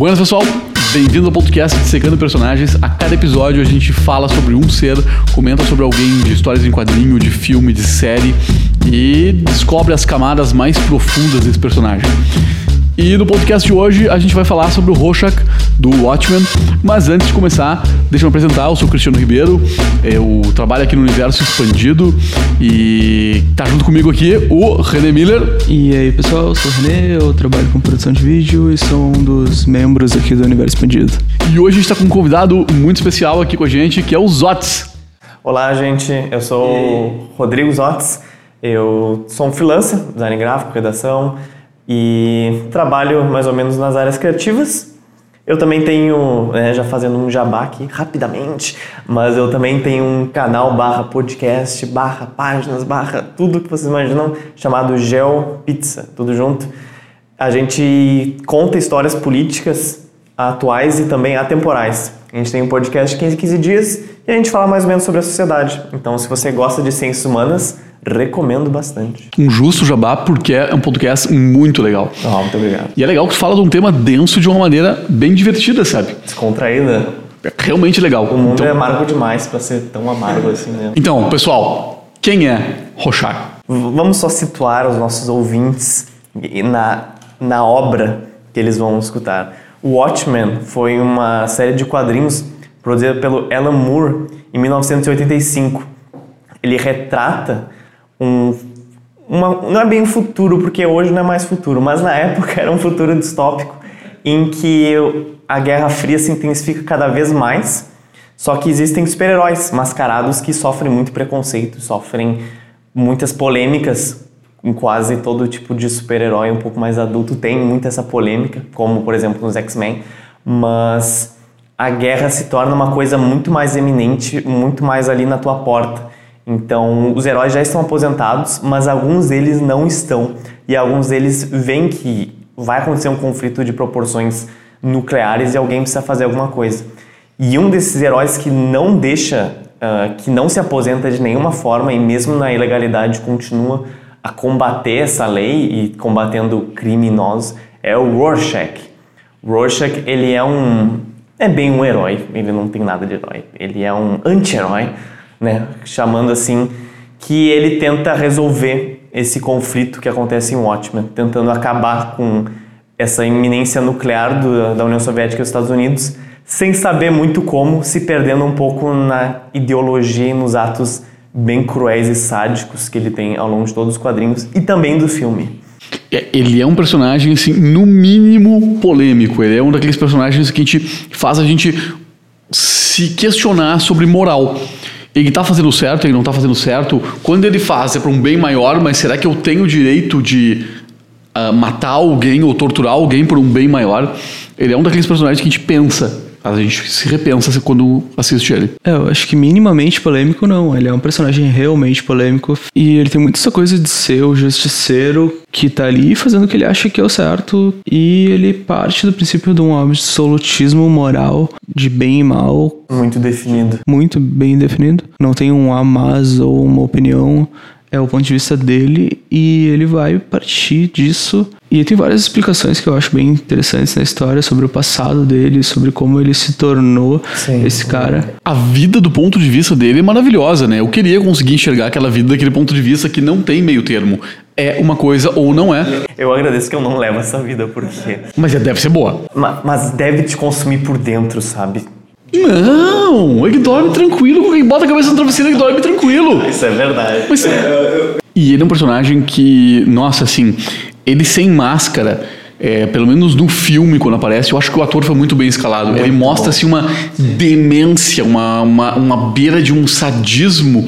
Buenas, pessoal. Bem-vindo ao podcast Secando Personagens. A cada episódio a gente fala sobre um ser, comenta sobre alguém de histórias em quadrinho, de filme, de série e descobre as camadas mais profundas desse personagem. E no podcast de hoje a gente vai falar sobre o Rorschach do Watchmen. Mas antes de começar, deixa eu me apresentar. Eu sou o Cristiano Ribeiro. Eu trabalho aqui no Universo Expandido e tá junto comigo aqui o René Miller. E aí pessoal, eu sou o René, eu trabalho com produção de vídeo e sou um dos membros aqui do Universo Expandido. E hoje a gente tá com um convidado muito especial aqui com a gente, que é o Zots. Olá, gente. Eu sou o Rodrigo Zotes. Eu sou um freelancer, design gráfico, redação e trabalho mais ou menos nas áreas criativas. Eu também tenho, né, já fazendo um jabá aqui rapidamente, mas eu também tenho um canal barra podcast, barra páginas, barra tudo que vocês imaginam, chamado Geo Pizza, tudo junto. A gente conta histórias políticas atuais e também atemporais. A gente tem um podcast de 15 15 dias e a gente fala mais ou menos sobre a sociedade. Então, se você gosta de ciências humanas, recomendo bastante. Um justo jabá, porque é um podcast muito legal. Oh, muito obrigado. E é legal que tu fala de um tema denso de uma maneira bem divertida, sabe? Descontraída. É realmente legal. O mundo então... é amargo demais para ser tão amargo assim, né? Então, pessoal, quem é Rorschach? Vamos só situar os nossos ouvintes na, na obra que eles vão escutar. O Watchmen foi uma série de quadrinhos produzida pelo Alan Moore em 1985. Ele retrata um uma, não é bem futuro, porque hoje não é mais futuro, mas na época era um futuro distópico em que a Guerra Fria se intensifica cada vez mais, só que existem super-heróis mascarados que sofrem muito preconceito, sofrem muitas polêmicas em quase todo tipo de super-herói um pouco mais adulto tem muita essa polêmica, como por exemplo nos X-Men, mas a guerra se torna uma coisa muito mais eminente, muito mais ali na tua porta. Então, os heróis já estão aposentados, mas alguns deles não estão. E alguns deles veem que vai acontecer um conflito de proporções nucleares e alguém precisa fazer alguma coisa. E um desses heróis que não deixa, uh, que não se aposenta de nenhuma forma e mesmo na ilegalidade continua a combater essa lei e combatendo criminosos é o Rorschach. Rorschach, ele é um é bem um herói, ele não tem nada de herói. Ele é um anti-herói, né, chamando assim que ele tenta resolver esse conflito que acontece em Watchmen, tentando acabar com essa iminência nuclear do, da União Soviética e dos Estados Unidos, sem saber muito como, se perdendo um pouco na ideologia e nos atos bem cruéis e sádicos que ele tem ao longo de todos os quadrinhos e também do filme. É, ele é um personagem, assim, no mínimo polêmico. Ele é um daqueles personagens que a gente faz a gente se questionar sobre moral. Ele está fazendo certo, ele não está fazendo certo. Quando ele faz é para um bem maior, mas será que eu tenho o direito de uh, matar alguém ou torturar alguém por um bem maior? Ele é um daqueles personagens que a gente pensa a gente se repensa quando assiste ele. É, eu acho que minimamente polêmico não. Ele é um personagem realmente polêmico e ele tem muito essa coisa de ser o justiceiro que tá ali fazendo o que ele acha que é o certo e ele parte do princípio de um absolutismo moral de bem e mal. Muito definido. Muito bem definido. Não tem um a mais ou uma opinião é o ponto de vista dele e ele vai partir disso. E tem várias explicações que eu acho bem interessantes na história sobre o passado dele, sobre como ele se tornou Sim, esse cara. A vida do ponto de vista dele é maravilhosa, né? Eu queria conseguir enxergar aquela vida daquele ponto de vista que não tem meio termo. É uma coisa ou não é. Eu agradeço que eu não levo essa vida, porque. Mas deve ser boa. Mas deve te consumir por dentro, sabe? Não, ele dorme tranquilo, ele bota a cabeça no travesseiro e dorme tranquilo. Isso é verdade. Mas, e ele é um personagem que, nossa, assim, ele sem máscara, é, pelo menos no filme, quando aparece, eu acho que o ator foi muito bem escalado. Muito ele mostra assim, uma demência, uma, uma, uma beira de um sadismo.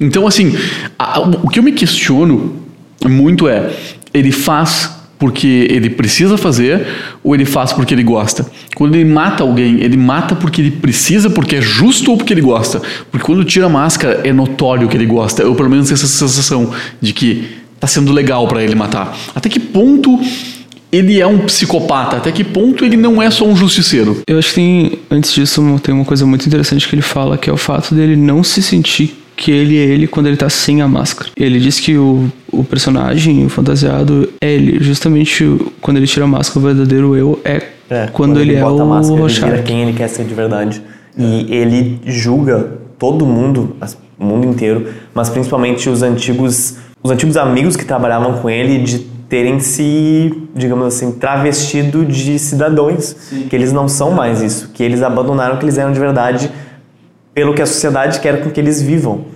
Então, assim, a, o que eu me questiono muito é: ele faz porque ele precisa fazer ou ele faz porque ele gosta. Quando ele mata alguém, ele mata porque ele precisa, porque é justo ou porque ele gosta. Porque quando tira a máscara, é notório que ele gosta. Eu pelo menos tenho essa sensação de que tá sendo legal para ele matar. Até que ponto ele é um psicopata? Até que ponto ele não é só um justiceiro? Eu acho que tem, antes disso, tem uma coisa muito interessante que ele fala, que é o fato dele não se sentir que ele é ele quando ele tá sem a máscara. Ele diz que o, o personagem, o fantasiado, é ele. Justamente quando ele tira a máscara, o verdadeiro eu é, É, quando, ele, é bota a o máscara, ele Rorschach. vira quem ele quer ser de verdade. E ele julga todo mundo, o mundo inteiro, mas principalmente os antigos, os antigos amigos que trabalhavam com ele de terem se, digamos assim, travestido de cidadãos, que eles não são mais isso, que eles abandonaram o que eles eram de verdade pelo que a sociedade quer com que eles vivam.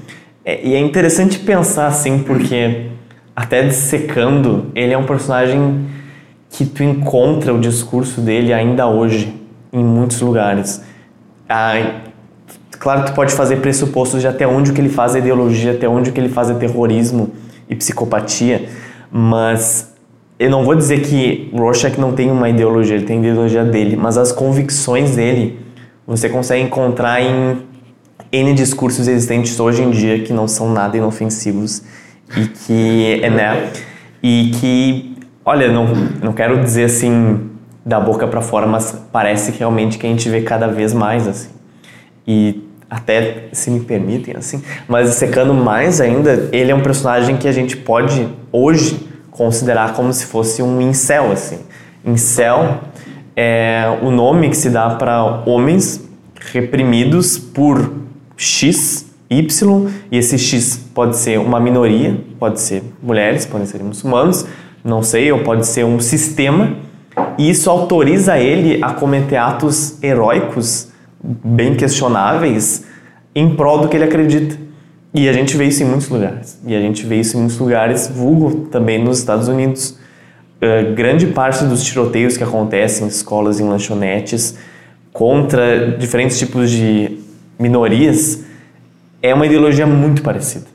É, e é interessante pensar assim, porque até dissecando, ele é um personagem que tu encontra o discurso dele ainda hoje em muitos lugares. Ah, claro tu pode fazer pressupostos de até onde o que ele faz é ideologia, até onde o que ele faz é terrorismo e psicopatia, mas eu não vou dizer que Rorschach não tem uma ideologia, ele tem a ideologia dele, mas as convicções dele você consegue encontrar em N discursos existentes hoje em dia que não são nada inofensivos e que, é, né, e que, olha, não, não quero dizer assim da boca para fora, mas parece realmente que a gente vê cada vez mais assim. E até, se me permitem, assim, mas secando mais ainda, ele é um personagem que a gente pode hoje considerar como se fosse um incel, assim. Incel é o nome que se dá para homens reprimidos por X, Y, e esse X pode ser uma minoria, pode ser mulheres, podem ser muçulmanos, não sei, ou pode ser um sistema, e isso autoriza ele a cometer atos heróicos bem questionáveis em prol do que ele acredita. E a gente vê isso em muitos lugares. E a gente vê isso em muitos lugares, vulgo também nos Estados Unidos. Uh, grande parte dos tiroteios que acontecem em escolas, em lanchonetes, contra diferentes tipos de minorias, é uma ideologia muito parecida.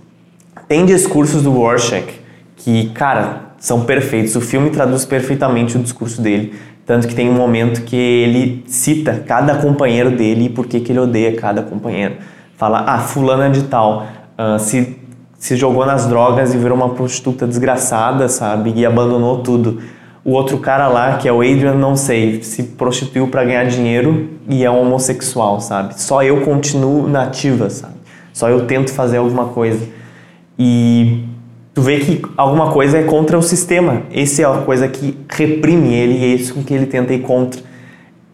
Tem discursos do Rorschach que, cara, são perfeitos. O filme traduz perfeitamente o discurso dele. Tanto que tem um momento que ele cita cada companheiro dele e por que ele odeia cada companheiro. Fala, ah, fulana de tal, ah, se, se jogou nas drogas e virou uma prostituta desgraçada, sabe? E abandonou tudo. O outro cara lá, que é o Adrian, não sei, se prostituiu para ganhar dinheiro e é um homossexual, sabe? Só eu continuo nativa, sabe? Só eu tento fazer alguma coisa. E tu vê que alguma coisa é contra o sistema. Essa é a coisa que reprime ele e é isso que ele tenta ir contra.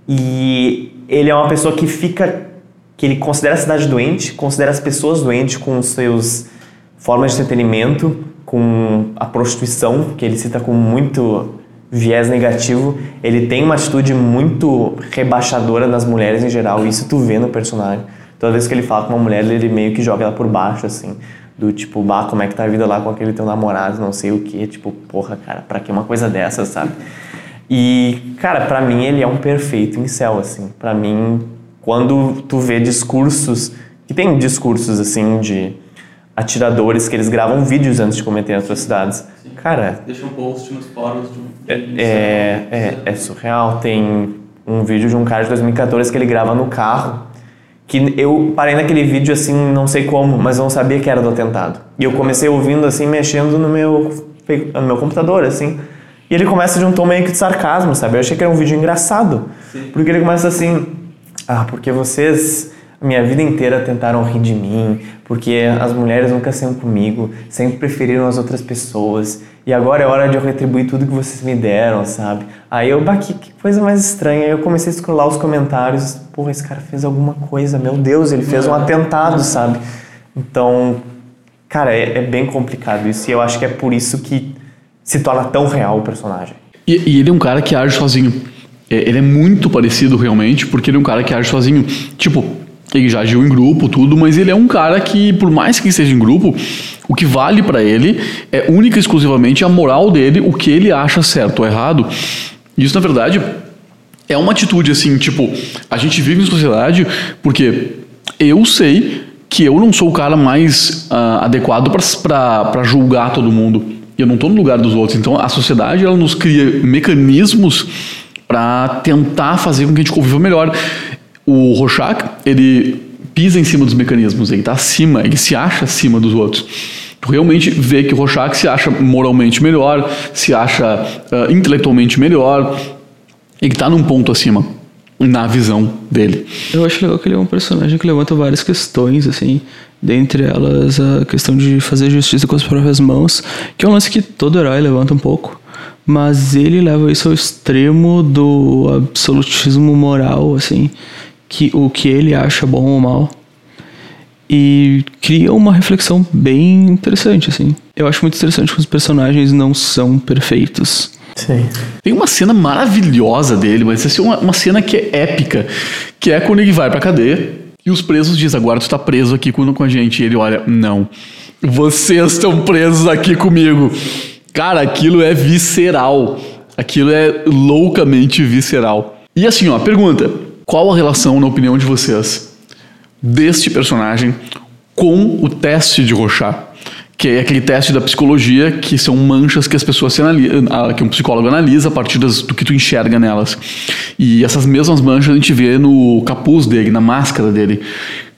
E ele é uma pessoa que fica que ele considera a cidade doente, considera as pessoas doentes com seus formas de entretenimento, com a prostituição, que ele cita com muito viés negativo. Ele tem uma atitude muito rebaixadora nas mulheres em geral, e isso tu vê no personagem. Toda vez que ele fala com uma mulher, ele meio que joga ela por baixo, assim. Do tipo, bah, como é que tá a vida lá com aquele teu namorado, não sei o que. Tipo, porra, cara, pra que uma coisa dessa, sabe? E, cara, pra mim ele é um perfeito incel, assim. Pra mim, quando tu vê discursos, que tem discursos, assim, de atiradores que eles gravam vídeos antes de cometer atrocidades. Cara, Deixa um post nos fóruns de um. é, é, é surreal. Tem um vídeo de um cara de 2014 que ele grava no carro. Que eu parei naquele vídeo assim, não sei como, mas eu não sabia que era do atentado. E eu comecei ouvindo assim, mexendo no meu, no meu computador, assim. E ele começa de um tom meio que de sarcasmo, sabe? Eu achei que era um vídeo engraçado. Porque ele começa assim: Ah, porque vocês minha vida inteira tentaram rir de mim, porque as mulheres nunca saíram comigo, sempre preferiram as outras pessoas, e agora é hora de eu retribuir tudo que vocês me deram, sabe? Aí eu, bah, que, que coisa mais estranha, aí eu comecei a scrollar os comentários, porra, esse cara fez alguma coisa, meu Deus, ele fez um atentado, sabe? Então, cara, é, é bem complicado isso, e eu acho que é por isso que se torna tão real o personagem. E, e ele é um cara que age sozinho. É, Ele é muito parecido realmente, porque ele é um cara que age sozinho. Tipo, ele já agiu em grupo, tudo, mas ele é um cara que, por mais que esteja em grupo, o que vale pra ele é única e exclusivamente a moral dele, o que ele acha certo ou errado. Isso, na verdade, é uma atitude assim, tipo, a gente vive em sociedade porque eu sei que eu não sou o cara mais ah, adequado para julgar todo mundo. E eu não estou no lugar dos outros. Então a sociedade ela nos cria mecanismos para tentar fazer com que a gente conviva melhor. O Rorschach, ele pisa em cima dos mecanismos, ele está acima, ele se acha acima dos outros. Tu realmente vê que o Rorschach se acha moralmente melhor, se acha ah, intelectualmente melhor, ele está num ponto acima na visão dele. Eu acho legal que ele é um personagem que levanta várias questões, assim. Dentre elas, a questão de fazer justiça com as próprias mãos, que é um lance que todo herói levanta um pouco, mas ele leva isso ao extremo do absolutismo moral, assim, que o que ele acha bom ou mal. E cria uma reflexão bem interessante, assim. Eu acho muito interessante que os personagens não são perfeitos. Sim. Tem uma cena maravilhosa dele, mas essa é uma, uma cena que é épica, que é quando ele vai pra cadeia e os presos dizem, agora tu tá preso aqui com, com a gente. E ele olha, não, vocês estão presos aqui comigo. Cara, aquilo é visceral. Aquilo é loucamente visceral. E assim, ó, pergunta: qual a relação, na opinião de vocês, deste personagem com o teste de Rorschach? Que é aquele teste da psicologia, que são manchas que as pessoas se analisam, que um psicólogo analisa a partir das, do que tu enxerga nelas. E essas mesmas manchas a gente vê no capuz dele, na máscara dele.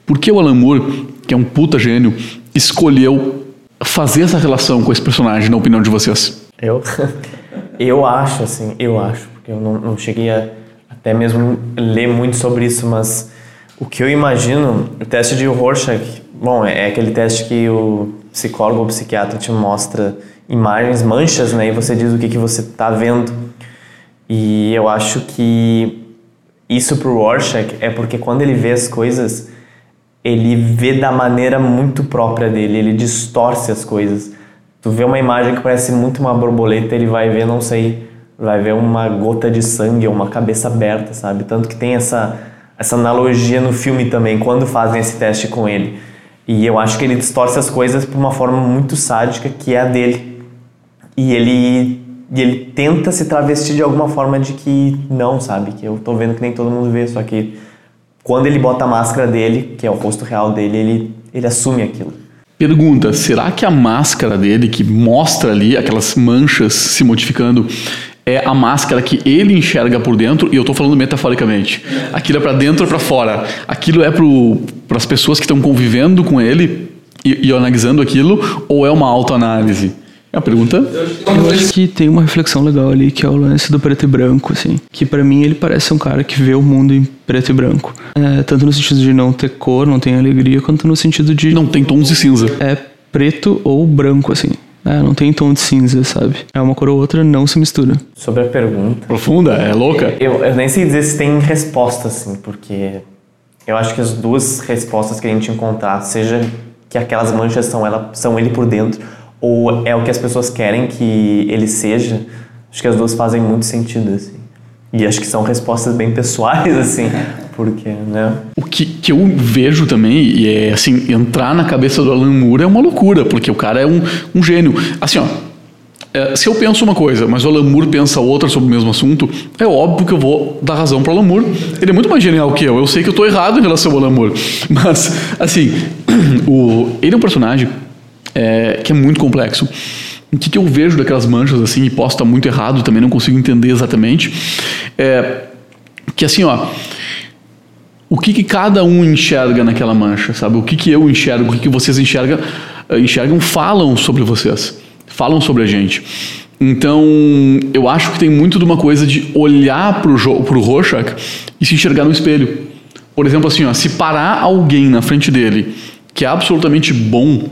Por que o Alan Moore, que é um puta gênio, escolheu fazer essa relação com esse personagem, na opinião de vocês? Eu? Eu acho, assim, eu acho, porque eu não, não cheguei a até mesmo ler muito sobre isso, mas o que eu imagino, o teste de Rorschach, bom, é aquele teste que o psicólogo ou psiquiatra te mostra imagens, manchas, né, e você diz o que, que você está vendo. E eu acho que isso pro Rorschach é porque quando ele vê as coisas, ele vê da maneira muito própria dele, ele distorce as coisas. Tu vê uma imagem que parece muito uma borboleta, ele vai ver, não sei, vai ver uma gota de sangue ou uma cabeça aberta, sabe? Tanto que tem essa, essa analogia no filme também, quando fazem esse teste com ele. E eu acho que ele distorce as coisas por uma forma muito sádica, que é a dele. E ele, e ele tenta se travestir de alguma forma de que não, sabe? Que eu tô vendo que nem todo mundo vê, só que quando ele bota a máscara dele, que é o rosto real dele, ele, ele assume aquilo. Pergunta: será que a máscara dele, que mostra ali aquelas manchas se modificando, é a máscara que ele enxerga por dentro, e eu estou falando metaforicamente. Aquilo é para dentro ou para fora. Aquilo é para as pessoas que estão convivendo com ele e, e, analisando aquilo, ou é uma autoanálise? É uma pergunta? Eu acho que tem uma reflexão legal ali, que é o lance do preto e branco, assim. Que para mim ele parece um cara que vê o mundo em preto e branco. É, tanto no sentido de não ter cor, não tem alegria, quanto no sentido de... Não tem tons de cinza. É preto ou branco, assim. É, não tem tom de cinza, sabe? É uma cor ou outra, não se mistura. Sobre a pergunta. Profunda? É louca? Eu, eu nem sei dizer se tem resposta, assim, porque eu acho que as duas respostas que a gente encontrar, seja que aquelas manchas são, ela, são ele por dentro, ou é o que as pessoas querem que ele seja, acho que as duas fazem muito sentido, assim. E acho que são respostas bem pessoais, assim, porque, né? O que, que eu vejo também, e é assim, entrar na cabeça do Alan Moore é uma loucura, porque o cara é um, um gênio. Assim, ó, é, se eu penso uma coisa, mas o Alan Moore pensa outra sobre o mesmo assunto, é óbvio que eu vou dar razão para o Alan Moore. Ele é muito mais genial que eu. Eu sei que eu estou errado em relação ao Alan Moore. Mas, assim, o, ele é um personagem é, que é muito complexo. O que, que, eu vejo daquelas manchas assim, e posso estar muito errado, também não consigo entender exatamente, é que assim, ó, o que, que cada um enxerga naquela mancha, sabe? O que, que eu enxergo, o que, que vocês enxergam, eh, enxergam, falam sobre vocês, falam sobre a gente. Então, eu acho que tem muito de uma coisa de olhar para o Rorschach e se enxergar no espelho. Por exemplo, assim, ó, se parar alguém na frente dele que é absolutamente bom,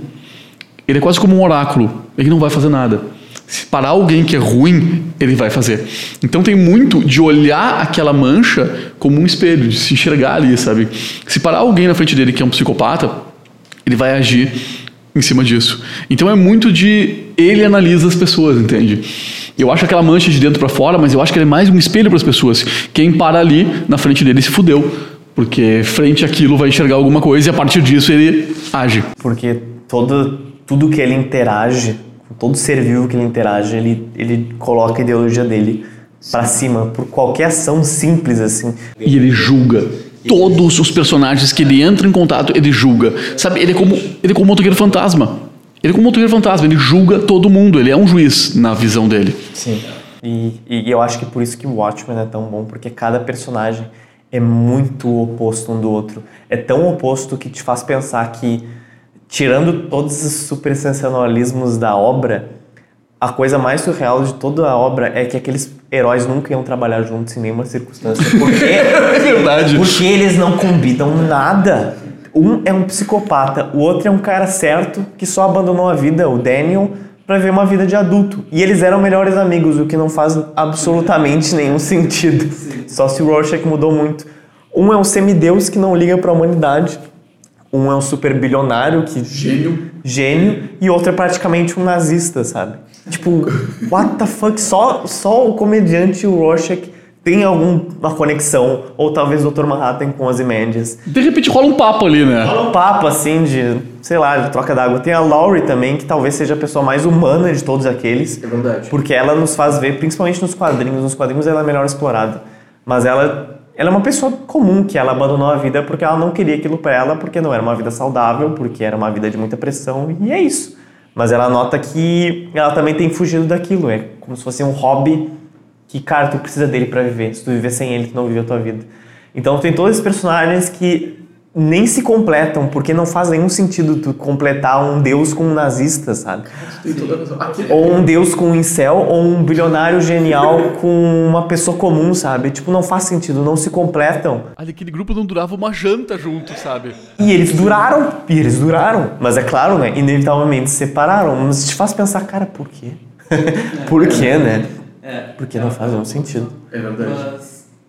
ele é quase como um oráculo ele não vai fazer nada. Se parar alguém que é ruim, ele vai fazer. Então tem muito de olhar aquela mancha como um espelho, de se enxergar ali, sabe? Se parar alguém na frente dele que é um psicopata, ele vai agir em cima disso. Então é muito de ele analisa as pessoas, entende? Eu acho aquela mancha de dentro para fora, mas eu acho que ele é mais um espelho para as pessoas. Quem para ali na frente dele se fudeu, porque frente àquilo vai enxergar alguma coisa e a partir disso ele age. Porque todo tudo que ele interage todo ser vivo que ele interage, ele, ele coloca a ideologia dele para cima por qualquer ação simples assim. E ele julga todos os personagens que ele entra em contato, ele julga. Sabe, ele é como ele é como um motoqueiro fantasma. Ele é como um motoqueiro fantasma, ele julga todo mundo, ele é um juiz na visão dele. Sim. E, e eu acho que por isso que o Watchmen é tão bom, porque cada personagem é muito oposto um do outro. É tão oposto que te faz pensar que tirando todos os super sensacionalismos da obra, a coisa mais surreal de toda a obra é que aqueles heróis nunca iam trabalhar juntos em nenhuma circunstância. Porque, é verdade. Porque eles não combinam nada. Um é um psicopata, o outro é um cara certo que só abandonou a vida, o Daniel, para viver uma vida de adulto. E eles eram melhores amigos, o que não faz absolutamente nenhum sentido. Só se o Rorschach mudou muito. Um é um semideus que não liga para a humanidade. Um é um super bilionário que Gênio. gênio e outro é praticamente um nazista, sabe? Tipo, what the fuck? Só, só o comediante e o Rorschach tem alguma conexão, ou talvez o Dr. Manhattan com as Imandias. De repente rola um papo ali, né? Rola um papo assim de, sei lá, de troca d'água. Tem a Laurie também, que talvez seja a pessoa mais humana de todos aqueles. É verdade. Porque ela nos faz ver, principalmente nos quadrinhos, nos quadrinhos ela é melhor explorada. Mas ela, ela é uma pessoa comum que ela abandonou a vida porque ela não queria aquilo pra ela, porque não era uma vida saudável, porque era uma vida de muita pressão, e é isso. Mas ela nota que ela também tem fugido daquilo, é como se fosse um hobby que, cara, tu precisa dele pra viver. Se tu viver sem ele, tu não vive a tua vida. Então tem todos esses personagens que nem se completam, porque não faz nenhum sentido tu completar um deus com um nazista, sabe? Ou um deus com um incel, ou um bilionário genial com uma pessoa comum, sabe? Tipo, não faz sentido, não se completam. Ali, aquele grupo não durava uma janta junto, sabe? E eles duraram, e eles duraram. Mas é claro, né? Inevitavelmente se separaram. Mas te faz pensar, cara, por quê? por quê, né? Porque não faz nenhum sentido. É verdade.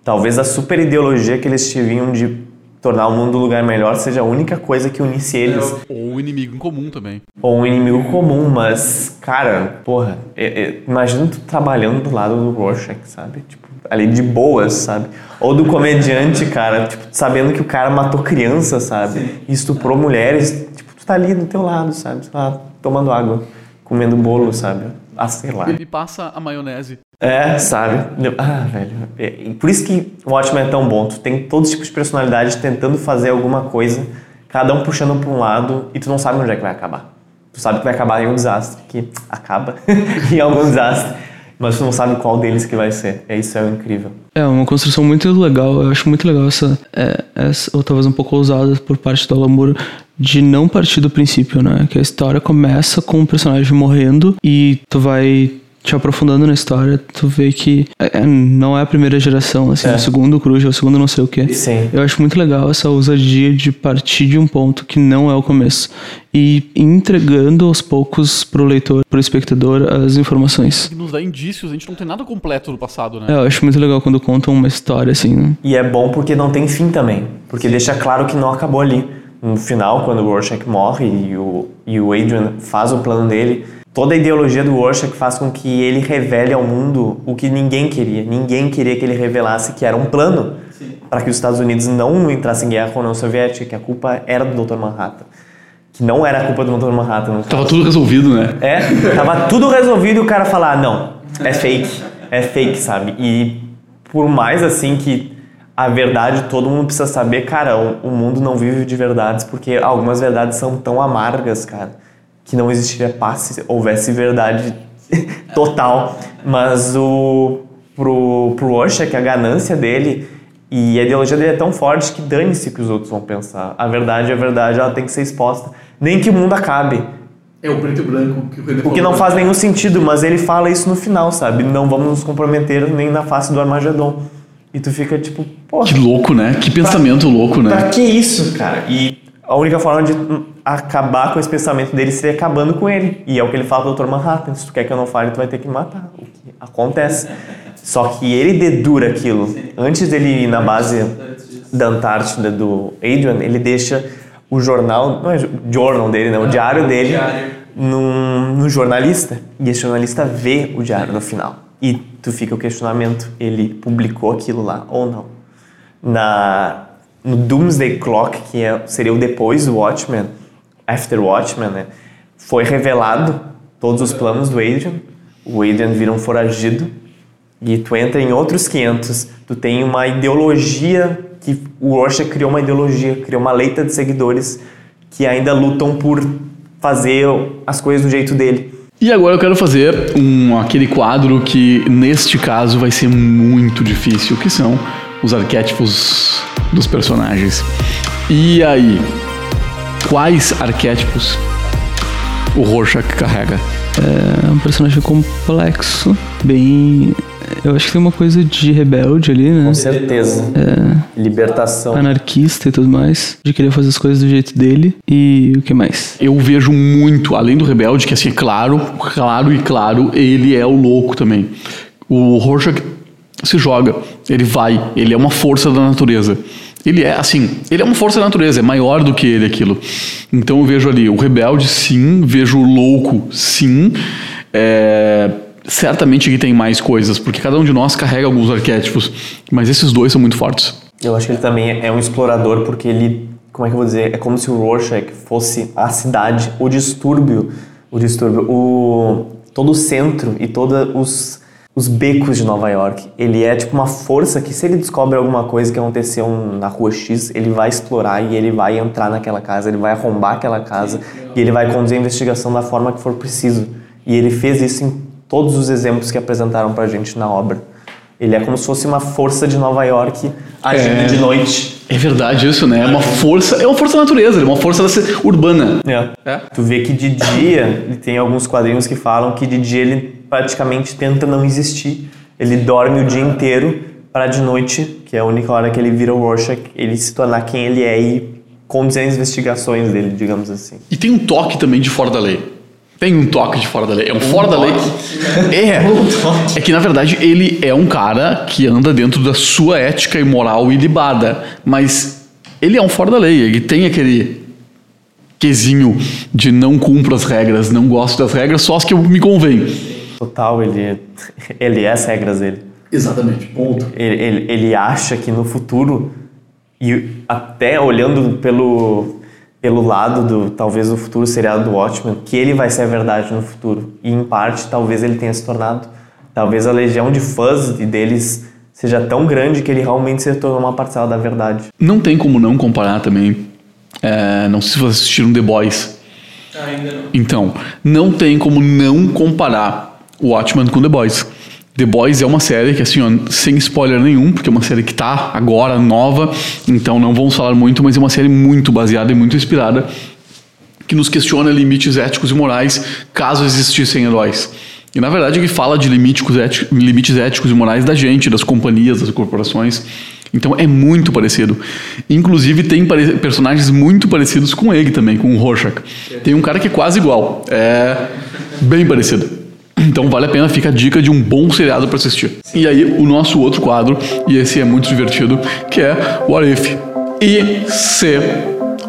Talvez a super ideologia que eles tinham de tornar o mundo um lugar melhor seja a única coisa que unisse eles. Ou o inimigo em comum também. Ou um inimigo comum, mas, cara, porra, é- é- imagina tu trabalhando do lado do Rorschach, sabe? Tipo, ali de boas, sabe? Ou do comediante, cara, tipo, sabendo que o cara matou crianças, sabe? E estuprou mulheres, tipo, tu tá ali do teu lado, sabe? Sei lá, tomando água, comendo bolo, sabe? Ah, sei lá. Ele passa a maionese. É, sabe? Ah, velho. É, por isso que o Watchmen é tão bom. Tu tem todos os tipos de personalidade tentando fazer alguma coisa, cada um puxando pra um lado, e tu não sabe onde é que vai acabar. Tu sabe que vai acabar em um desastre, que acaba em algum desastre, mas tu não sabe qual deles que vai ser. É isso é o incrível. É uma construção muito legal. Eu acho muito legal essa, é, essa ou talvez um pouco ousada por parte do Alan Moore, de não partir do princípio, né? Que a história começa com um personagem morrendo e tu vai te aprofundando na história, tu vê que é, é, não é a primeira geração, assim, É. o segundo Cruz, é o segundo não sei o que. Sim. Eu acho muito legal essa ousadia de partir de um ponto que não é o começo e entregando aos poucos pro leitor, pro espectador, as informações. Nos dá indícios, a gente não tem nada completo do passado, né? É, eu acho muito legal quando contam uma história assim, né? E é bom porque não tem fim também. Porque deixa claro que não acabou ali. No final, quando o Rorschach morre e o, e o Adrian faz o plano dele, toda a ideologia do Rorschach faz com que ele revele ao mundo o que ninguém queria. Ninguém queria que ele revelasse que era um plano para que os Estados Unidos não entrassem em guerra com a União Soviética, que a culpa era do Dr. Manhattan. Que não era a culpa do Dr. Manhattan. Tava tudo resolvido, né? É, tava tudo resolvido e o cara falar, não, é fake, é fake, sabe? E por mais assim que a verdade todo mundo precisa saber, cara, o, o mundo não vive de verdades porque algumas verdades são tão amargas, cara, que não existiria paz se houvesse verdade total. Mas o pro, pro Rorschach, a ganância dele e a ideologia dele é tão forte que dane-se o que os outros vão pensar. A verdade é a verdade, ela tem que ser exposta. Nem que o mundo acabe. É o preto e branco que o René O que não faz nenhum sentido, mas ele fala isso no final, sabe? Não vamos nos comprometer nem na face do Armagedon. E tu fica tipo, pô, Que louco, né? Que pensamento louco, pra né? que isso, cara? E a única forma de acabar com esse pensamento dele seria acabando com ele. E é o que ele fala pro Dr. Manhattan: se tu quer que eu não fale, tu vai ter que me matar. O que acontece. Só que ele dedura aquilo. Antes dele ir na base da Antártida do Adrian, ele deixa o jornal, não é o journal dele, né? O diário dele num, num jornalista. E esse jornalista vê o diário no final. E tu fica o questionamento: ele publicou aquilo lá ou não? Na, no Doomsday Clock, que é, seria o depois do Watchmen, After Watchmen, né? Foi revelado todos os planos do Adrian. O Adrian vira um foragido e tu entra em outros 500. Tu tem uma ideologia que o Rorschach criou uma ideologia, criou uma leita de seguidores que ainda lutam por fazer as coisas do jeito dele. E agora eu quero fazer um, aquele quadro que, neste caso, vai ser muito difícil, que são os arquétipos dos personagens. E aí, quais arquétipos o Rorschach carrega? É um personagem complexo, bem Eu acho que tem uma coisa de rebelde ali, né? Com certeza. Libertação. Anarquista e tudo mais. De querer fazer as coisas do jeito dele. E o que mais? Eu vejo muito, além do Rebelde, que assim, é claro, claro e claro, ele é o louco também. O Rorschach se joga, ele vai, ele é uma força da natureza. Ele é, assim, ele é uma força da natureza, é maior do que ele aquilo. Então eu vejo ali o rebelde, sim, vejo o louco, sim. É, certamente aqui tem mais coisas, porque cada um de nós carrega alguns arquétipos, mas esses dois são muito fortes. Eu acho que ele também é um explorador porque ele, como é que eu vou dizer, é como se o Rorschach fosse a cidade, o distúrbio, o distúrbio, o todo o centro e todos os os becos de Nova York. Ele é tipo uma força que se ele descobre alguma coisa que aconteceu na rua X, ele vai explorar e ele vai entrar naquela casa, ele vai arrombar aquela casa e ele vai conduzir a investigação da forma que for preciso. E ele fez isso em todos os exemplos que apresentaram pra gente na obra. Ele é como se fosse uma força de Nova York agindo É. de noite. É verdade isso, né? É uma força, é uma força da natureza, é uma força urbana. É. Tu vê que de dia, tem alguns quadrinhos que falam que de dia ele praticamente tenta não existir. Ele dorme o dia inteiro para de noite, que é a única hora que ele vira o Rorschach, ele se tornar quem ele é e conduzir as investigações dele, digamos assim. E tem um toque também de fora da lei. Tem um toque de fora da lei. É um, fora da lei. É. É que na verdade ele é um cara que anda dentro da sua ética e moral ilibada. Mas ele é um fora da lei. Ele tem aquele quesinho de não cumpro as regras, não gosto das regras, só as que eu me convém. Total, ele, ele é as regras dele. Exatamente. Ponto. Ele, ele, ele acha que no futuro, e até olhando pelo, pelo lado do talvez o futuro seriado do Watchmen, que ele vai ser a verdade no futuro. E em parte, talvez ele tenha se tornado. Talvez a legião de fãs deles seja tão grande que ele realmente se tornou uma parcela da verdade. Não tem como não comparar também. é, não sei se vocês assistiram The Boys. Ainda não. Então, não tem como não comparar Watchmen com The Boys. The Boys é uma série que, assim, ó, sem spoiler nenhum, porque é uma série que tá agora nova, então não vamos falar muito, mas é uma série muito baseada e muito inspirada, que nos questiona limites éticos e morais caso existissem heróis. E na verdade ele fala de limites éticos, limites éticos e morais da gente, das companhias, das corporações. Então é muito parecido. Inclusive tem pare- personagens muito parecidos com ele também, com o Rorschach. Tem um cara que é quase igual. É bem parecido. Então vale a pena, fica a dica de um bom seriado para assistir. E aí o nosso outro quadro, e esse é muito divertido, que é What If? E se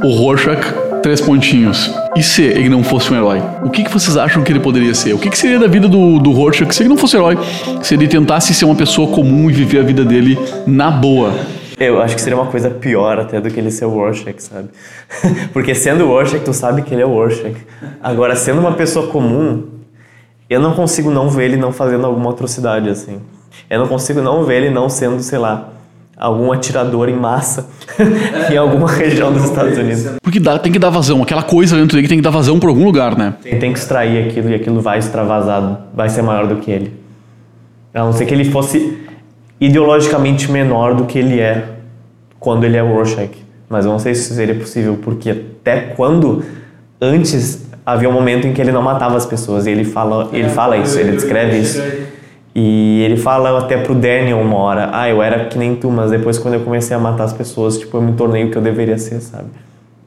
o Rorschach, três pontinhos. E se ele não fosse um herói? O que, que vocês acham que ele poderia ser? O que, que seria da vida do, do Rorschach se ele não fosse herói? Se ele tentasse ser uma pessoa comum e viver a vida dele na boa? Eu acho que seria uma coisa pior até do que ele ser o Rorschach, sabe? Porque sendo o Rorschach, tu sabe que ele é o Rorschach. Agora, sendo uma pessoa comum, eu não consigo não ver ele não fazendo alguma atrocidade, assim. Eu não consigo não ver ele não sendo, sei lá, algum atirador em massa em alguma região dos Estados Unidos. Porque dá, tem que dar vazão. Aquela coisa dentro dele tem que dar vazão pra algum lugar, né? Tem, tem que extrair aquilo e aquilo vai extravasar, vai ser maior do que ele. A não ser que ele fosse ideologicamente menor do que ele é quando ele é Rorschach. Mas eu não sei se isso seria possível, porque até quando antes havia um momento em que ele não matava as pessoas, e ele fala, ele fala isso, ele descreve isso. E ele fala até pro Daniel uma hora, ah, eu era que nem tu, mas depois quando eu comecei a matar as pessoas, tipo, eu me tornei o que eu deveria ser, sabe?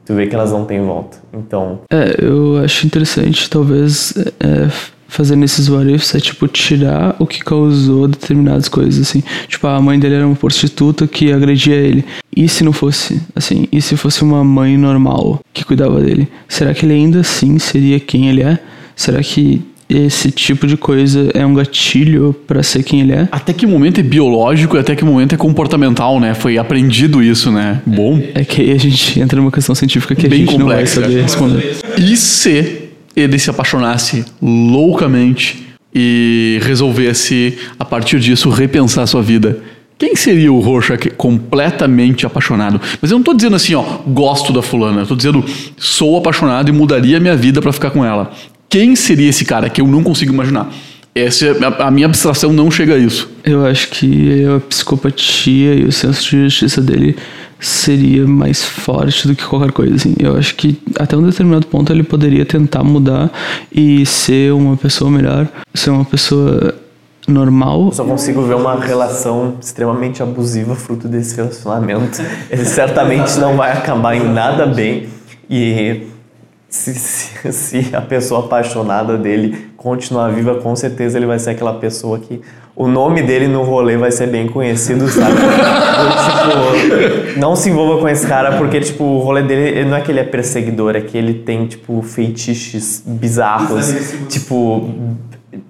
Tu vê que elas não têm volta. Então, É, eu acho interessante, talvez, é, fazer nesses what ifs é, tipo, tirar o que causou determinadas coisas, assim. Tipo, a mãe dele era uma prostituta que agredia ele. E se não fosse, assim, e se fosse uma mãe normal que cuidava dele? Será que ele ainda assim seria quem ele é? Será que esse tipo de coisa é um gatilho pra ser quem ele é? Até que momento é biológico e até que momento é comportamental, né? Foi aprendido isso, né? Bom. É que aí a gente entra numa questão científica que Bem a gente complexa. não vai saber responder. E se ele se apaixonasse loucamente e resolvesse, a partir disso, repensar a sua vida? Quem seria o Rorschach completamente apaixonado? Mas eu não tô dizendo assim, ó, gosto da fulana. Eu dizendo, sou apaixonado e mudaria minha vida pra ficar com ela. Quem seria esse cara que eu não consigo imaginar? Essa, é- a, a minha abstração não chega a isso. Eu acho que a psicopatia e o senso de justiça dele seria mais forte do que qualquer coisa, assim. Eu acho que até um determinado ponto ele poderia tentar mudar e ser uma pessoa melhor, ser uma pessoa normal. Eu só consigo ver uma relação extremamente abusiva fruto desse relacionamento. Ele certamente não vai acabar em nada bem. E se, se, se a pessoa apaixonada dele continuar viva, com certeza ele vai ser aquela pessoa que o nome dele no rolê vai ser bem conhecido, sabe? tipo, não se envolva com esse cara porque, tipo, o rolê dele não é que ele é perseguidor, é que ele tem, tipo, feitiços bizarros. Tipo,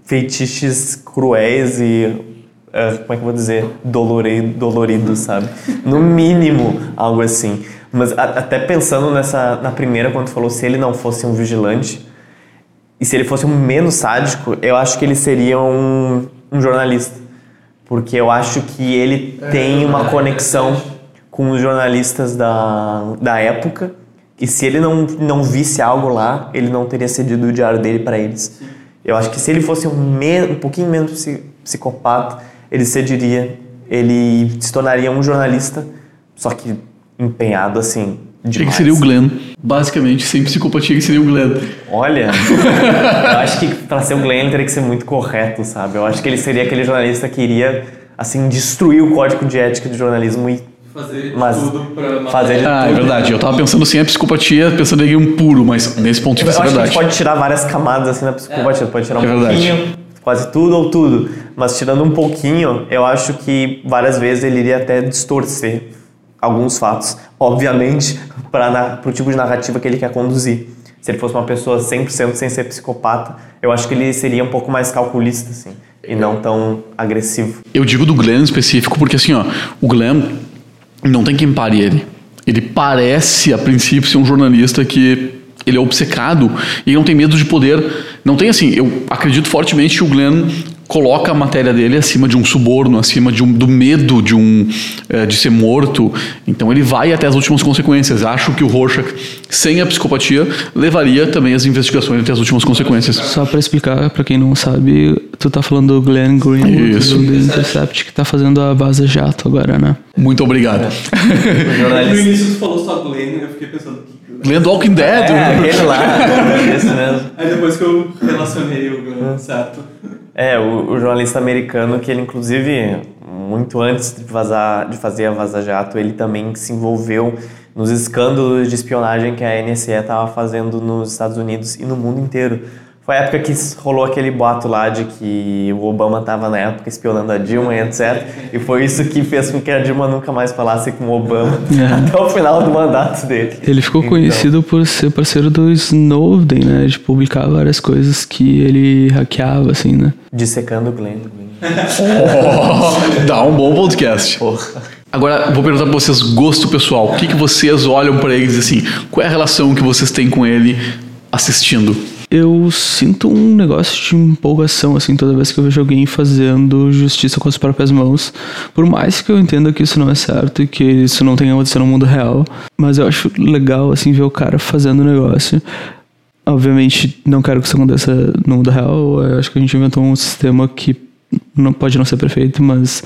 feitiços cruéis e uh, como é que eu vou dizer? Dolorido, dolorido sabe? No mínimo algo assim. Mas a, até pensando nessa na primeira quando falou se ele não fosse um vigilante e se ele fosse um menos sádico eu acho que ele seria um, um jornalista. Porque eu acho que ele é, tem uma conexão com os jornalistas da, da época e se ele não, não visse algo lá ele não teria cedido o diário dele para eles. Eu acho que se ele fosse um, um pouquinho menos psicopata, ele cediria, ele se tornaria um jornalista, só que empenhado assim. Demais. Que seria o Glenn. Basicamente, sem psicopatia, que seria o Glenn. Olha, eu acho que para ser o Glenn ele teria que ser muito correto, sabe? Eu acho que ele seria aquele jornalista que iria, assim, destruir o código de ética de jornalismo e fazer mas tudo pra fazer de Ah, tudo. é verdade. Eu tava pensando assim, a psicopatia, pensando em um puro, mas nesse ponto de vista eu é acho verdade. que a gente pode tirar várias camadas assim na psicopatia. Pode tirar um É verdade. pouquinho, quase tudo ou tudo. Mas tirando um pouquinho, eu acho que várias vezes ele iria até distorcer alguns fatos. Obviamente, para o tipo de narrativa que ele quer conduzir. Se ele fosse uma pessoa 100% sem ser psicopata, eu acho que ele seria um pouco mais calculista, assim. E não tão agressivo. Eu digo do Glenn específico porque assim, ó, o Glenn não tem quem pare ele. Ele parece, a princípio, ser um jornalista que ele é obcecado e não tem medo de poder. Não tem assim, eu acredito fortemente que o Glenn coloca a matéria dele acima de um suborno, acima de um, do medo de um eh, de ser morto. Então ele vai até as últimas consequências. Acho que o Rorschach, sem a psicopatia, levaria também as investigações até as últimas consequências. Só pra explicar, pra quem não sabe, tu tá falando do Glenn Greenwood Isso. do The Intercept, que tá fazendo a Vaza Jato agora, né? Muito obrigado. O No início tu falou só Glenn, eu fiquei pensando que Glenn do Walking Dead. É, aquele lá, esse mesmo. Aí depois que eu relacionei o Glenn, certo? É, o, o jornalista americano que ele inclusive muito antes de vazar, de fazer a Vaza Jato, ele também se envolveu nos escândalos de espionagem que a NSE estava fazendo nos Estados Unidos e no mundo inteiro. Foi a época que rolou aquele boato lá de que o Obama estava na época espionando a Dilma e etc. E foi isso que fez com que a Dilma nunca mais falasse com o Obama até o final do mandato dele. Ele ficou Então, conhecido por ser parceiro do Snowden, né? De publicar várias coisas que ele hackeava, assim, né? Dissecando o Glenn. Oh, dá um bom podcast. Porra. Agora, vou perguntar pra vocês, gosto pessoal. O que, que vocês olham pra ele e dizem assim? Qual é a relação que vocês têm com ele assistindo? Eu sinto um negócio de empolgação, assim, toda vez que eu vejo alguém fazendo justiça com as próprias mãos. Por mais que eu entenda que isso não é certo e que isso não tenha acontecido no mundo real. Mas eu acho legal, assim, ver o cara fazendo o negócio. Obviamente, não quero que isso aconteça no mundo real. Eu acho que a gente inventou um sistema que não pode não ser perfeito, mas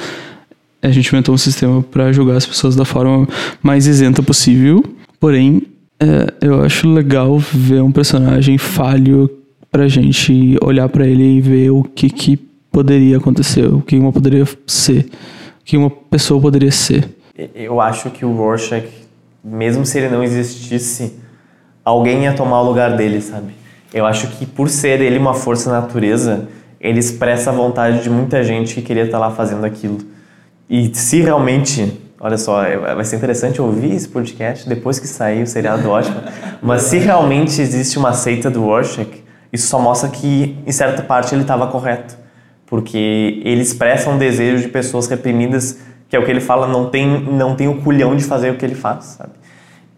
a gente inventou um sistema para julgar as pessoas da forma mais isenta possível. Porém, é, eu acho legal ver um personagem falho pra gente olhar pra ele e ver o que, que poderia acontecer, o que uma poderia ser, o que uma pessoa poderia ser. Eu acho que o Rorschach, mesmo se ele não existisse, alguém ia tomar o lugar dele, sabe? Eu acho que por ser ele uma força natureza, ele expressa a vontade de muita gente que queria estar lá fazendo aquilo. E se realmente, olha só, é- vai ser interessante ouvir esse podcast depois que sair o seriado do mas se realmente existe uma seita do Rorschach, isso só mostra que, em certa parte, ele estava correto. Porque ele expressa um desejo de pessoas reprimidas, que é o que ele fala, não tem, não tem o culhão de fazer o que ele faz, sabe?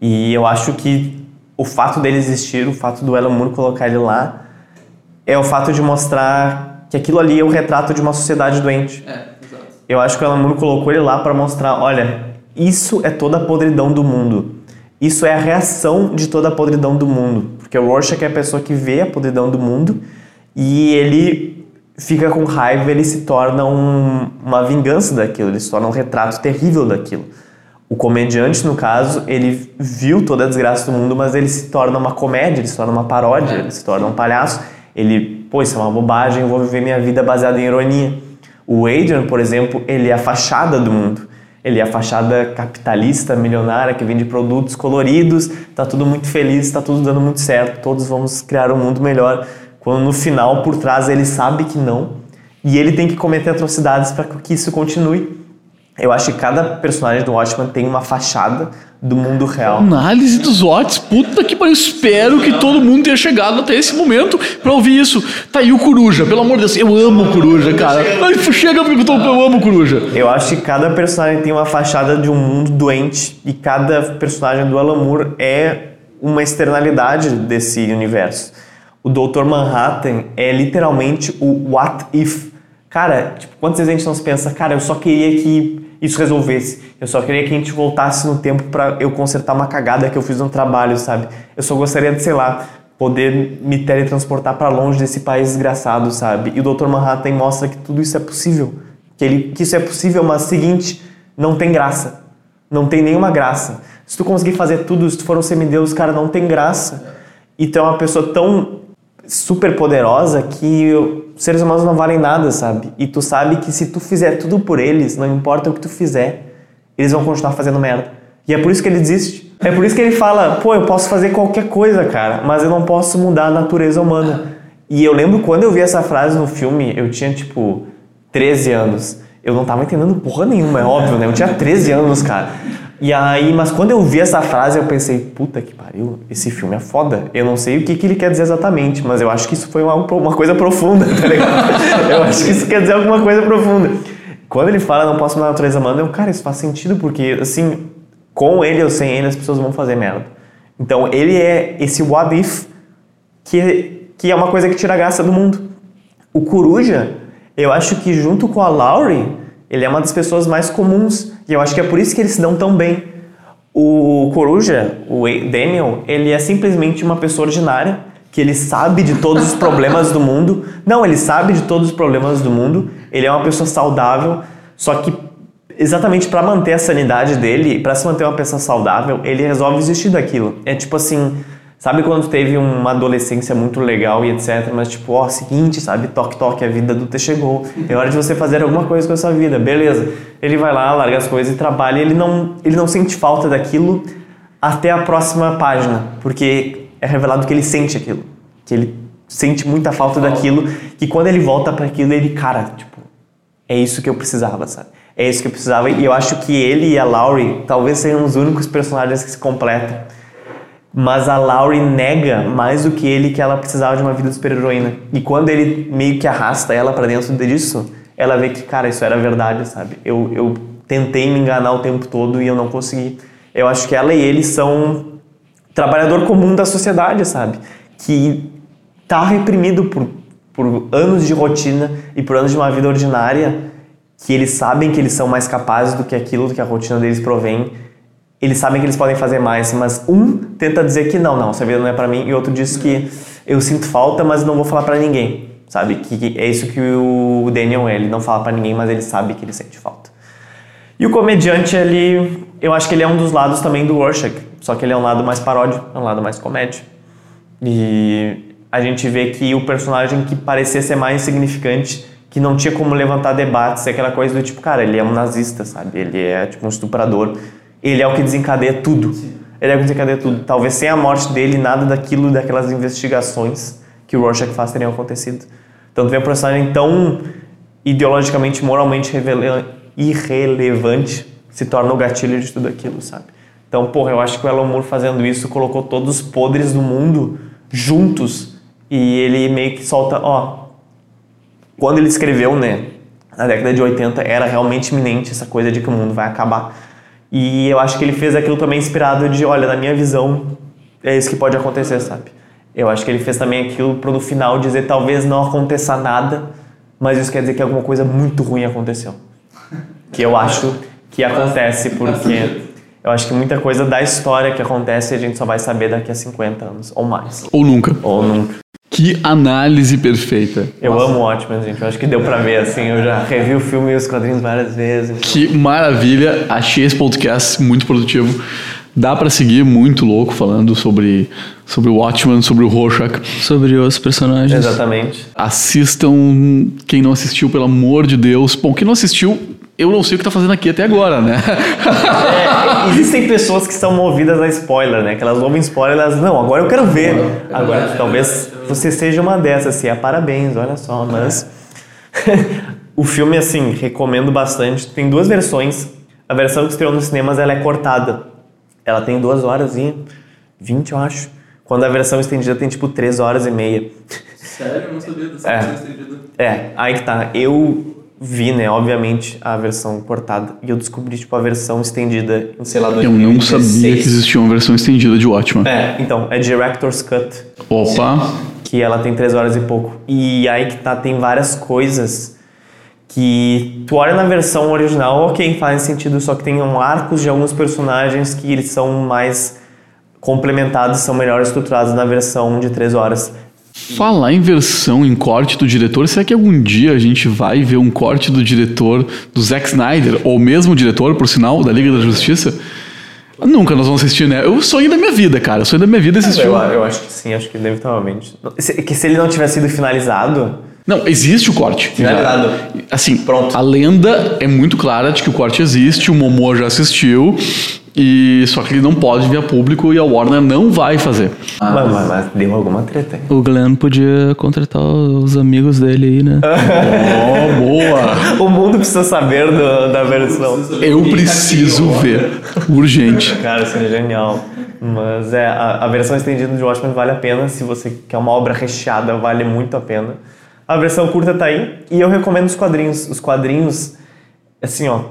E eu acho que o fato dele existir, o fato do Alan Moore colocar ele lá, é o fato de mostrar que aquilo ali é o retrato de uma sociedade doente. É. Eu acho que o Moore colocou ele lá para mostrar, olha, isso é toda a podridão do mundo. Isso é a reação de toda a podridão do mundo. Porque o Rorschach é a pessoa que vê a podridão do mundo e ele fica com raiva, ele se torna um- uma vingança daquilo, ele se torna um retrato terrível daquilo. O comediante, no caso, ele viu toda a desgraça do mundo, mas ele se torna uma comédia, ele se torna uma paródia, ele se torna um palhaço. Ele, pô, isso é uma bobagem, eu vou viver minha vida baseada em ironia. O Adrian, por exemplo, ele é a fachada do mundo. Ele é a fachada capitalista, milionária, que vende produtos coloridos, tá tudo muito feliz, tá tudo dando muito certo, todos vamos criar um mundo melhor. Quando no final, por trás, ele sabe que não, e ele tem que cometer atrocidades para que isso continue. Eu acho que cada personagem do Watchmen tem uma fachada do mundo real. Análise dos Watts, puta que pariu. Espero que todo mundo tenha chegado até esse momento pra ouvir isso. Tá aí o Coruja, pelo amor de Deus, eu amo o Coruja, cara. Ai, chega porque eu, tô, eu amo o Coruja. Eu acho que cada personagem tem uma fachada de um mundo doente e cada personagem do Alan Moore é uma externalidade desse universo. O Dr. Manhattan é literalmente o what if. Cara, tipo, quantas vezes a gente não se pensa, cara, eu só queria que isso resolvesse. Eu só queria que a gente voltasse no tempo para eu consertar uma cagada que eu fiz no trabalho, sabe? Eu só gostaria de, sei lá, poder me teletransportar para longe desse país desgraçado, sabe? E o Dr. Manhattan mostra que tudo isso é possível. Que, ele, que isso é possível, mas seguinte, não tem graça. Não tem nenhuma graça. Se tu conseguir fazer tudo, se tu for um semideus, cara, não tem graça. E tu é uma pessoa tão super poderosa que seres humanos não valem nada, sabe? E tu sabe que se tu fizer tudo por eles, não importa o que tu fizer, eles vão continuar fazendo merda. E é por isso que ele desiste. É por isso que ele fala, pô, eu posso fazer qualquer coisa, cara, mas eu não posso mudar a natureza humana. E eu lembro quando eu vi essa frase no filme, eu tinha tipo 13 anos. Eu não tava entendendo porra nenhuma, é óbvio, né? Eu tinha 13 anos, cara. E aí, mas quando eu vi essa frase, eu pensei, puta que pariu, esse filme é foda. Eu não sei o que, que ele quer dizer exatamente, mas eu acho que isso foi uma, uma coisa profunda, tá ligado? eu acho que isso quer dizer alguma coisa profunda. Quando ele fala, não posso mudar a natureza humana, eu, cara, isso faz sentido, porque, assim, com ele ou sem ele, as pessoas vão fazer merda. Então, ele é esse what if que, que é uma coisa que tira a graça do mundo. O Coruja, eu acho que junto com a Laurie, ele é uma das pessoas mais comuns e eu acho que é por isso que eles se dão tão bem. O Coruja, o Daniel, ele é simplesmente uma pessoa ordinária que ele sabe de todos os problemas do mundo. Não, ele sabe de todos os problemas do mundo. Ele é uma pessoa saudável, só que exatamente para manter a sanidade dele, para se manter uma pessoa saudável, ele resolve desistir daquilo. É tipo assim, Sabe quando teve uma adolescência muito legal e etc, mas tipo, ó, seguinte, sabe, toque toque, a vida adulta chegou. É hora de você fazer alguma coisa com a sua vida. Beleza. Ele vai lá, larga as coisas e trabalha, ele não ele não sente falta daquilo até a próxima página, porque é revelado que ele sente aquilo, que ele sente muita falta daquilo, que quando ele volta para aquilo, ele, cara, tipo, é isso que eu precisava, sabe? É isso que eu precisava e eu acho que ele e a Laurie talvez sejam os únicos personagens que se completam mas a Laurie nega mais do que ele que ela precisava de uma vida de super-heroína. E quando ele meio que arrasta ela para dentro disso, ela vê que, cara, isso era verdade, sabe? Eu, eu tentei me enganar o tempo todo e eu não consegui. Eu acho que ela e ele são trabalhador comum da sociedade, sabe? Que tá reprimido por, por anos de rotina e por anos de uma vida ordinária, que eles sabem que eles são mais capazes do que aquilo que a rotina deles provém eles sabem que eles podem fazer mais, mas um tenta dizer que não, não, essa vida não é para mim, e outro diz que eu sinto falta, mas não vou falar para ninguém, sabe? Que, que, é isso que o Daniel é, ele não fala para ninguém, mas ele sabe que ele sente falta. E o comediante, ele, eu acho que ele é um dos lados também do Rorschach, só que ele é um lado mais paródia, é um lado mais comédia. E a gente vê que o personagem que parecia ser mais significante, que não tinha como levantar debates, é aquela coisa do tipo, cara, ele é um nazista, sabe? Ele é tipo um estuprador ele é o que desencadeia tudo. Sim. Ele é o que desencadeia tudo. Talvez sem a morte dele, nada daquilo, daquelas investigações que o Rorschach faz teriam acontecido. Então, tu vê um personagem tão ideologicamente, moralmente irrelevante se torna o gatilho de tudo aquilo, sabe? Então, porra, eu acho que o Alan Moore fazendo isso colocou todos os podres do mundo juntos e ele meio que solta, ó, quando ele escreveu, né, na década de 80, era realmente iminente essa coisa de que o mundo vai acabar. E eu acho que ele fez aquilo também inspirado de, olha, na minha visão, é isso que pode acontecer, sabe? Eu acho que ele fez também aquilo para no final dizer talvez não aconteça nada, mas isso quer dizer que alguma coisa muito ruim aconteceu. Que eu acho que acontece porque eu acho que muita coisa da história que acontece a gente só vai saber daqui a 50 anos ou mais. Ou nunca. Ou nunca. Que análise perfeita. Eu Nossa. amo Watchmen, gente. Eu acho que deu pra ver, assim. Eu já revi o filme e os quadrinhos várias vezes. Que maravilha. Achei esse podcast muito produtivo. Dá pra seguir muito louco falando sobre, sobre o Watchman, sobre o Rorschach. Sobre os personagens. Exatamente. Assistam quem não assistiu, pelo amor de Deus. Bom, quem não assistiu, eu não sei o que tá fazendo aqui até agora, né? É, existem pessoas que são movidas a spoiler, né? Que elas ouvem spoiler e elas, não, agora eu quero ver. Agora, talvez você seja uma dessas, assim, é parabéns, olha só, mas... o filme, assim, recomendo bastante. Tem duas versões. A versão que estreou nos cinemas, ela é cortada. Ela tem duas horas e vinte, eu acho. Quando a versão estendida tem, tipo, três horas e meia. Sério? Eu não sabia dessa É. versão estendida. É, aí que tá. Eu vi, né, obviamente, a versão cortada. E eu descobri, tipo, a versão estendida em, sei lá, Eu não 2016. sabia que existia uma versão estendida de Watchman. É, então, é Director's Cut. Opa! que ela tem três horas e pouco. E aí que tá, tem várias coisas que tu olha na versão original, ok, faz sentido, só que tem um arcos de alguns personagens que eles são mais complementados, são melhor estruturados na versão de três horas. Falar em versão, em corte do diretor, será que algum dia a gente vai ver um corte do diretor do Zack Snyder, ou mesmo o diretor, por sinal, da Liga da Justiça? Nunca nós vamos assistir, né? Eu sonho da minha vida, cara. O sonho da minha vida é assistir. Eu, um- eu acho que sim, acho que inevitavelmente. Se- Que se ele não tivesse sido finalizado, Não, existe o corte. Finalizado. Já. Assim, Pronto. a lenda é muito clara de que o corte existe, o Momoa já assistiu, e só que ele não pode vir a público e a Warner não vai fazer. mas, mas- mas deu alguma treta. hein? O Glenn podia contratar os amigos dele aí, né? Oh, boa! O mundo precisa saber do- da versão. Eu preciso ver. Urgente. Cara, isso é genial. Mas é, a, a versão estendida de Watchmen vale a pena. Se você quer uma obra recheada, vale muito a pena. A versão curta tá aí. E eu recomendo os quadrinhos. Os quadrinhos, assim, ó.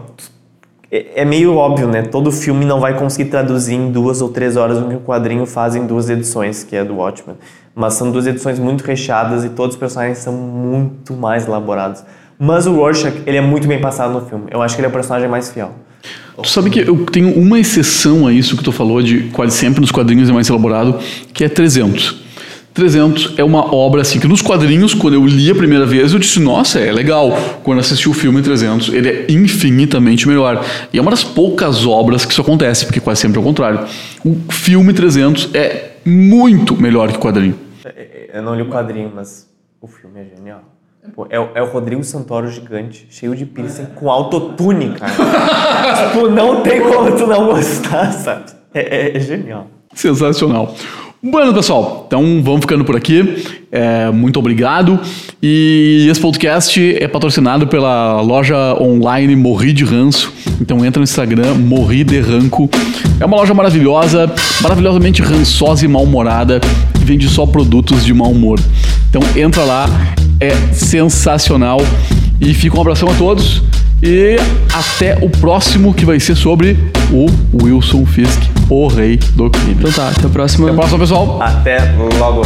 É, é meio óbvio, né? Todo filme não vai conseguir traduzir em duas ou três horas o que o quadrinho faz em duas edições, que é do Watchmen. Mas são duas edições muito recheadas e todos os personagens são muito mais elaborados. Mas o Rorschach, ele é muito bem passado no filme. Eu acho que ele é o personagem mais fiel. Tu sabe que eu tenho uma exceção a isso que tu falou, de quase sempre nos quadrinhos é mais elaborado, que é 300. 300 é uma obra assim que nos quadrinhos, quando eu li a primeira vez, eu disse, nossa, é legal. Quando assisti o filme 300, ele é infinitamente melhor. E é uma das poucas obras que isso acontece, porque quase sempre é o contrário. O filme 300 é muito melhor que o quadrinho. Eu não li o quadrinho, mas o filme é genial. Pô, é, o- é o Rodrigo Santoro gigante, cheio de piercing, com autotune, cara. tipo, não tem como tu não gostar, sabe? É, é- é genial. Sensacional. Bueno, pessoal, então vamos ficando por aqui. É, muito obrigado. E esse podcast é patrocinado pela loja online Morri de Ranço. Então entra no Instagram, Morri de Ranco. É uma loja maravilhosa, maravilhosamente rançosa e mal-humorada, que vende só produtos de mau humor. Então entra lá, é sensacional. E fica um abração a todos. E até o próximo, que vai ser sobre o Wilson Fisk, o rei do crime. Então tá, até a próxima. Até a próxima, pessoal. Até logo.